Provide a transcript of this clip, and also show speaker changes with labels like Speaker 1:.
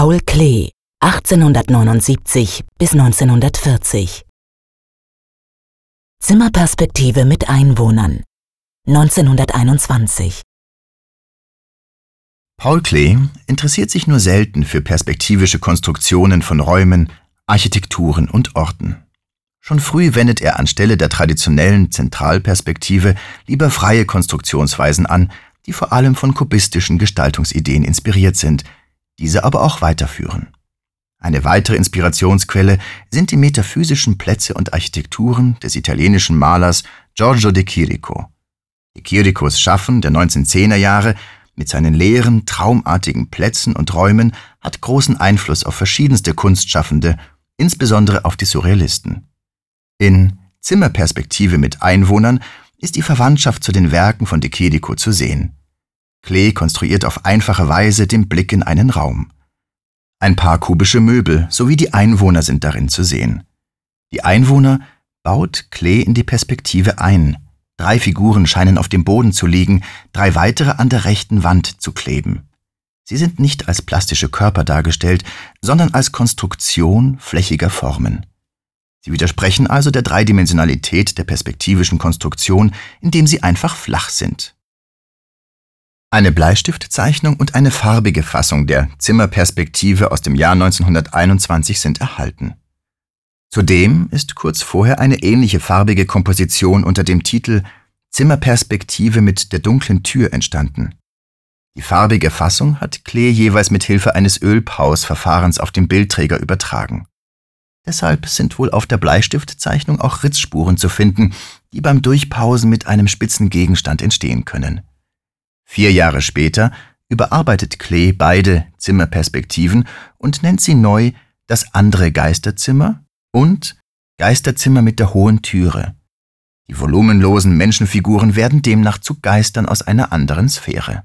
Speaker 1: Paul Klee, 1879 bis 1940. Zimmerperspektive mit Einwohnern, 1921.
Speaker 2: Paul Klee interessiert sich nur selten für perspektivische Konstruktionen von Räumen, Architekturen und Orten. Schon früh wendet er anstelle der traditionellen Zentralperspektive lieber freie Konstruktionsweisen an, die vor allem von kubistischen Gestaltungsideen inspiriert sind, diese aber auch weiterführen. Eine weitere Inspirationsquelle sind die metaphysischen Plätze und Architekturen des italienischen Malers Giorgio de Chirico. De Chiricos Schaffen der 1910er Jahre mit seinen leeren, traumartigen Plätzen und Räumen hat großen Einfluss auf verschiedenste Kunstschaffende, insbesondere auf die Surrealisten. In Zimmerperspektive mit Einwohnern ist die Verwandtschaft zu den Werken von De Chirico zu sehen. Klee konstruiert auf einfache Weise den Blick in einen Raum. Ein paar kubische Möbel sowie die Einwohner sind darin zu sehen. Die Einwohner baut Klee in die Perspektive ein. Drei Figuren scheinen auf dem Boden zu liegen, drei weitere an der rechten Wand zu kleben. Sie sind nicht als plastische Körper dargestellt, sondern als Konstruktion flächiger Formen. Sie widersprechen also der Dreidimensionalität der perspektivischen Konstruktion, indem sie einfach flach sind. Eine Bleistiftzeichnung und eine farbige Fassung der Zimmerperspektive aus dem Jahr 1921 sind erhalten. Zudem ist kurz vorher eine ähnliche farbige Komposition unter dem Titel Zimmerperspektive mit der dunklen Tür entstanden. Die farbige Fassung hat Klee jeweils mit Hilfe eines Ölpausverfahrens auf den Bildträger übertragen. Deshalb sind wohl auf der Bleistiftzeichnung auch Ritzspuren zu finden, die beim Durchpausen mit einem spitzen Gegenstand entstehen können. Vier Jahre später überarbeitet Klee beide Zimmerperspektiven und nennt sie neu das andere Geisterzimmer und Geisterzimmer mit der hohen Türe. Die volumenlosen Menschenfiguren werden demnach zu Geistern aus einer anderen Sphäre.